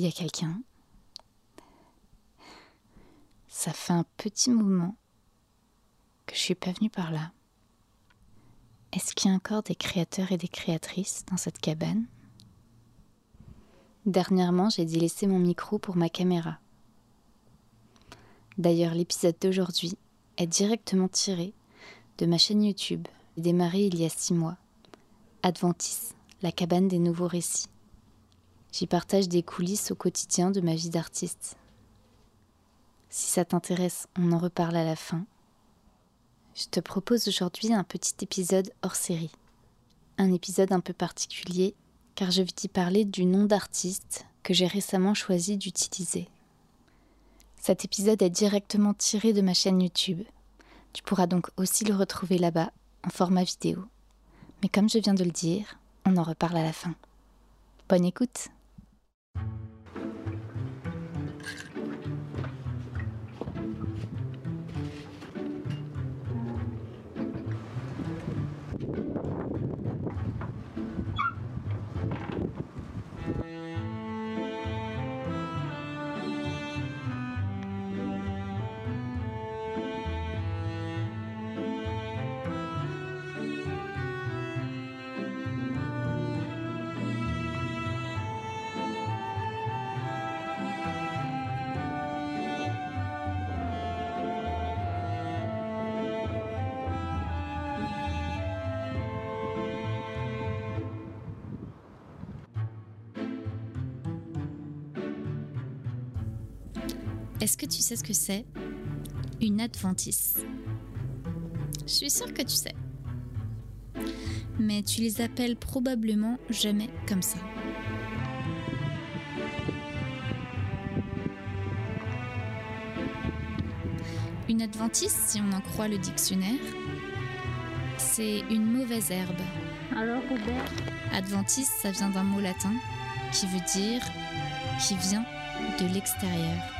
il y a quelqu'un. Ça fait un petit moment que je suis pas venue par là. Est-ce qu'il y a encore des créateurs et des créatrices dans cette cabane? Dernièrement, j'ai dû laisser mon micro pour ma caméra. D'ailleurs, l'épisode d'aujourd'hui est directement tiré de ma chaîne YouTube, démarrée il y a six mois, Adventis, la cabane des nouveaux récits. J'y partage des coulisses au quotidien de ma vie d'artiste. Si ça t'intéresse, on en reparle à la fin. Je te propose aujourd'hui un petit épisode hors série. Un épisode un peu particulier car je vais t'y parler du nom d'artiste que j'ai récemment choisi d'utiliser. Cet épisode est directement tiré de ma chaîne YouTube. Tu pourras donc aussi le retrouver là-bas en format vidéo. Mais comme je viens de le dire, on en reparle à la fin. Bonne écoute Est-ce que tu sais ce que c'est Une adventice? Je suis sûre que tu sais. Mais tu les appelles probablement jamais comme ça. Une adventice, si on en croit le dictionnaire, c'est une mauvaise herbe. Alors, Robert? Adventice, ça vient d'un mot latin qui veut dire qui vient de l'extérieur.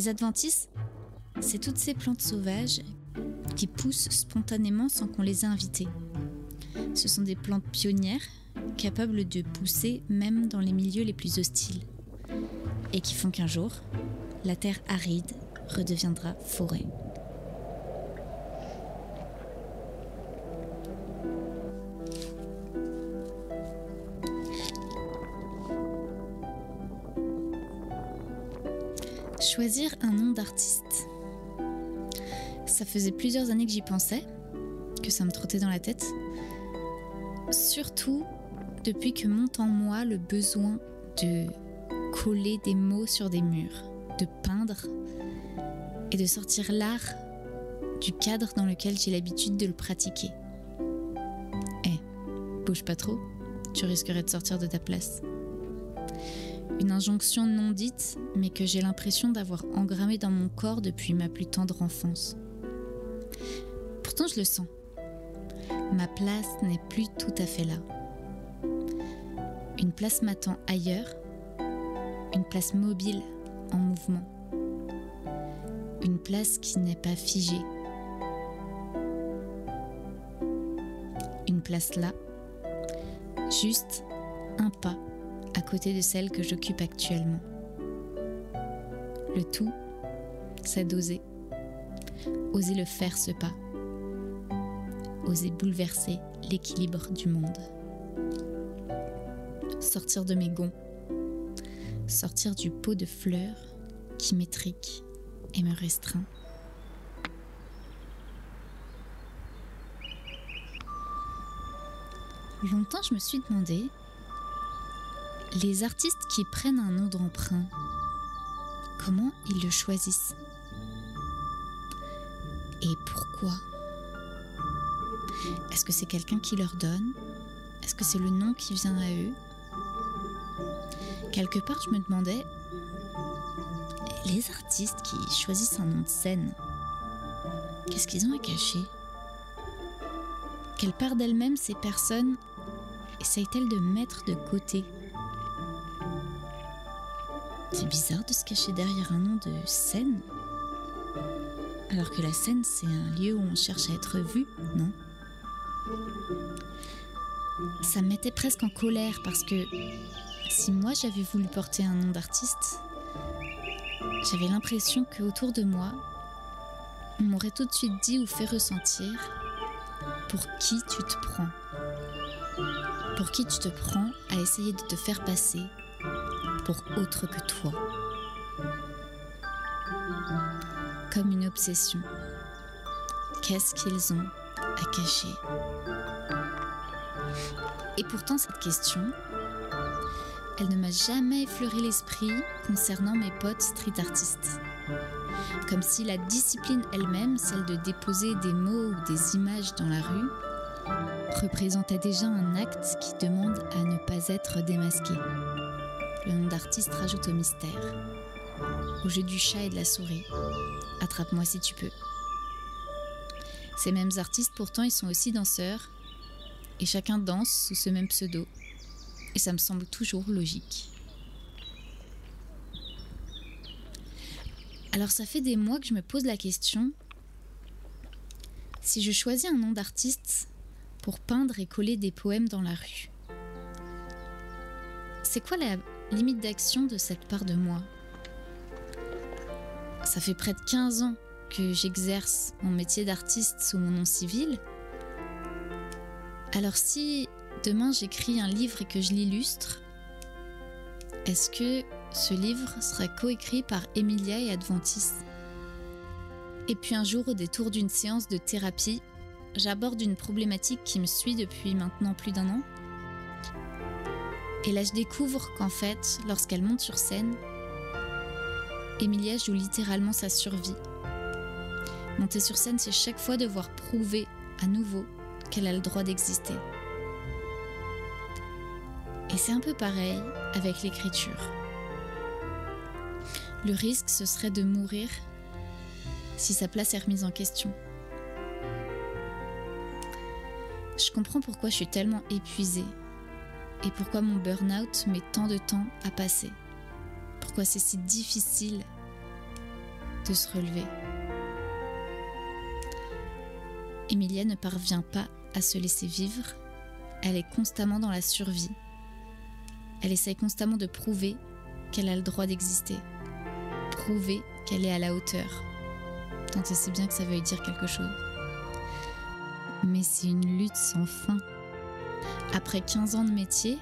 Les adventices, c'est toutes ces plantes sauvages qui poussent spontanément sans qu'on les ait invitées. Ce sont des plantes pionnières capables de pousser même dans les milieux les plus hostiles et qui font qu'un jour, la terre aride redeviendra forêt. Choisir un nom d'artiste. Ça faisait plusieurs années que j'y pensais, que ça me trottait dans la tête. Surtout depuis que monte en moi le besoin de coller des mots sur des murs, de peindre et de sortir l'art du cadre dans lequel j'ai l'habitude de le pratiquer. Eh, bouge pas trop, tu risquerais de sortir de ta place. Une injonction non dite, mais que j'ai l'impression d'avoir engrammée dans mon corps depuis ma plus tendre enfance. Pourtant, je le sens. Ma place n'est plus tout à fait là. Une place m'attend ailleurs, une place mobile, en mouvement. Une place qui n'est pas figée. Une place là, juste un pas à côté de celle que j'occupe actuellement. Le tout, c'est d'oser. Oser le faire ce pas. Oser bouleverser l'équilibre du monde. Sortir de mes gonds. Sortir du pot de fleurs qui m'étrique et me restreint. Longtemps, je me suis demandé les artistes qui prennent un nom d'emprunt, comment ils le choisissent Et pourquoi? Est-ce que c'est quelqu'un qui leur donne? Est-ce que c'est le nom qui vient à eux? Quelque part, je me demandais, les artistes qui choisissent un nom de scène, qu'est-ce qu'ils ont à cacher? Quelle part d'elles-mêmes ces personnes essayent-elles de mettre de côté? C'est bizarre de se cacher derrière un nom de scène. alors que la scène, c'est un lieu où on cherche à être vu, non? Ça me mettait presque en colère parce que si moi j'avais voulu porter un nom d'artiste, j'avais l'impression que autour de moi, on m'aurait tout de suite dit ou fait ressentir pour qui tu te prends? Pour qui tu te prends à essayer de te faire passer? Autre que toi. Comme une obsession. Qu'est-ce qu'ils ont à cacher? Et pourtant cette question, elle ne m'a jamais effleuré l'esprit concernant mes potes street artistes. Comme si la discipline elle-même, celle de déposer des mots ou des images dans la rue, représentait déjà un acte qui demande à ne pas être démasqué. Le nom d'artiste rajoute au mystère, au jeu du chat et de la souris. Attrape-moi si tu peux. Ces mêmes artistes, pourtant, ils sont aussi danseurs, et chacun danse sous ce même pseudo, et ça me semble toujours logique. Alors ça fait des mois que je me pose la question, si je choisis un nom d'artiste pour peindre et coller des poèmes dans la rue, c'est quoi la limite d'action de cette part de moi Ça fait près de 15 ans que j'exerce mon métier d'artiste sous mon nom civil. Alors si demain j'écris un livre et que je l'illustre, est-ce que ce livre sera coécrit par Emilia et Adventis Et puis un jour, au détour d'une séance de thérapie, j'aborde une problématique qui me suit depuis maintenant plus d'un an. Et là, je découvre qu'en fait, lorsqu'elle monte sur scène, Emilia joue littéralement sa survie. Monter sur scène, c'est chaque fois devoir prouver à nouveau qu'elle a le droit d'exister. Et c'est un peu pareil avec l'écriture. Le risque, ce serait de mourir si sa place est remise en question. Je comprends pourquoi je suis tellement épuisée et pourquoi mon burn-out met tant de temps à passer. Pourquoi c'est si difficile de se relever. Emilia ne parvient pas à se laisser vivre. Elle est constamment dans la survie elle essaye constamment de prouver qu'elle a le droit d'exister. Prouver qu'elle est à la hauteur. Tant elle sait bien que ça veut dire quelque chose. Mais c'est une lutte sans fin. Après 15 ans de métier,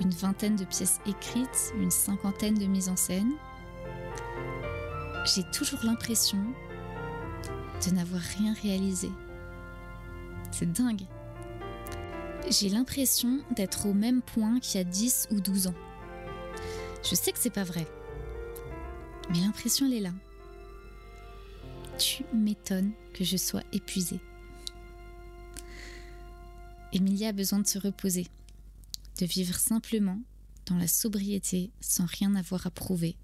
une vingtaine de pièces écrites, une cinquantaine de mises en scène, j'ai toujours l'impression de n'avoir rien réalisé. C'est dingue j'ai l'impression d'être au même point qu'il y a 10 ou 12 ans. Je sais que c'est pas vrai, mais l'impression elle est là. Tu m'étonnes que je sois épuisée. Emilia a besoin de se reposer, de vivre simplement dans la sobriété sans rien avoir à prouver,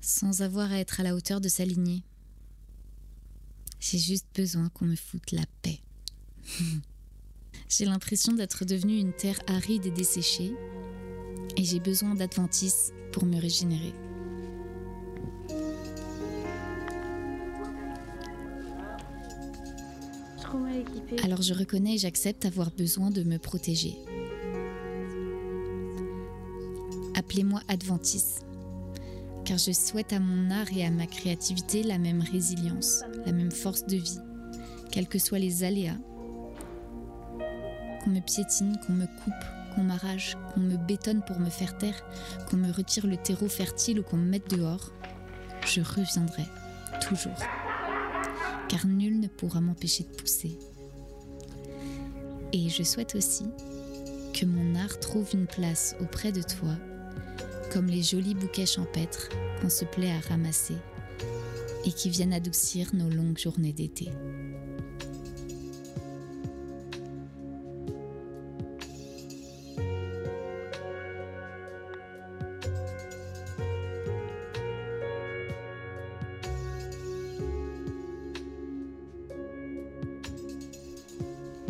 sans avoir à être à la hauteur de s'aligner. J'ai juste besoin qu'on me foute la paix. J'ai l'impression d'être devenue une terre aride et desséchée, et j'ai besoin d'Adventis pour me régénérer. Alors je reconnais et j'accepte avoir besoin de me protéger. Appelez-moi Adventis, car je souhaite à mon art et à ma créativité la même résilience, la même force de vie, quels que soient les aléas qu'on me piétine, qu'on me coupe, qu'on m'arrache, qu'on me bétonne pour me faire taire, qu'on me retire le terreau fertile ou qu'on me mette dehors, je reviendrai, toujours. Car nul ne pourra m'empêcher de pousser. Et je souhaite aussi que mon art trouve une place auprès de toi, comme les jolis bouquets champêtres qu'on se plaît à ramasser et qui viennent adoucir nos longues journées d'été.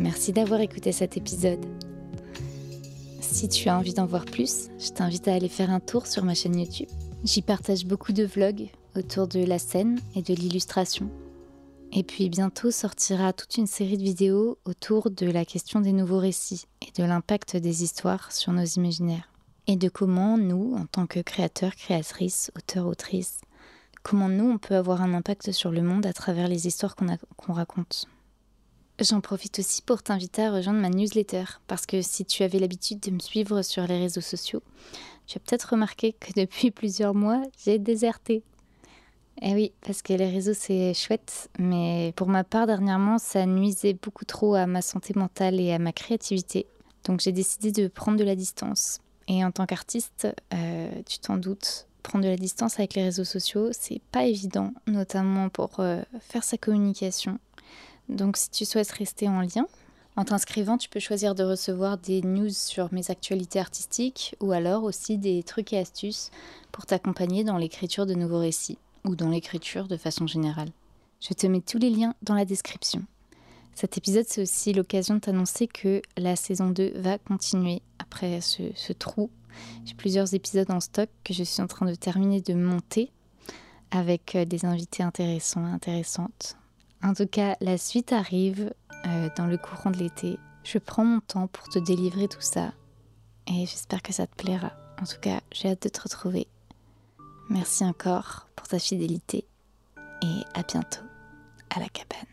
Merci d'avoir écouté cet épisode. Si tu as envie d'en voir plus, je t'invite à aller faire un tour sur ma chaîne YouTube. J'y partage beaucoup de vlogs autour de la scène et de l'illustration. Et puis bientôt sortira toute une série de vidéos autour de la question des nouveaux récits et de l'impact des histoires sur nos imaginaires. Et de comment nous, en tant que créateurs, créatrices, auteurs, autrices, comment nous, on peut avoir un impact sur le monde à travers les histoires qu'on raconte. J'en profite aussi pour t'inviter à rejoindre ma newsletter, parce que si tu avais l'habitude de me suivre sur les réseaux sociaux, tu as peut-être remarqué que depuis plusieurs mois, j'ai déserté. Eh oui, parce que les réseaux c'est chouette, mais pour ma part dernièrement, ça nuisait beaucoup trop à ma santé mentale et à ma créativité. Donc j'ai décidé de prendre de la distance. Et en tant qu'artiste, euh, tu t'en doutes, prendre de la distance avec les réseaux sociaux, c'est pas évident, notamment pour euh, faire sa communication. Donc si tu souhaites rester en lien, en t'inscrivant, tu peux choisir de recevoir des news sur mes actualités artistiques ou alors aussi des trucs et astuces pour t'accompagner dans l'écriture de nouveaux récits ou dans l'écriture de façon générale. Je te mets tous les liens dans la description. Cet épisode, c'est aussi l'occasion de t'annoncer que la saison 2 va continuer après ce, trou. J'ai plusieurs épisodes en stock que je suis en train de terminer de monter avec euh, des invités intéressants et intéressantes. En tout cas, la suite arrive euh, dans le courant de l'été. Je prends mon temps pour te délivrer tout ça et j'espère que ça te plaira. En tout cas, j'ai hâte de te retrouver. Merci encore pour ta fidélité et à bientôt à la cabane.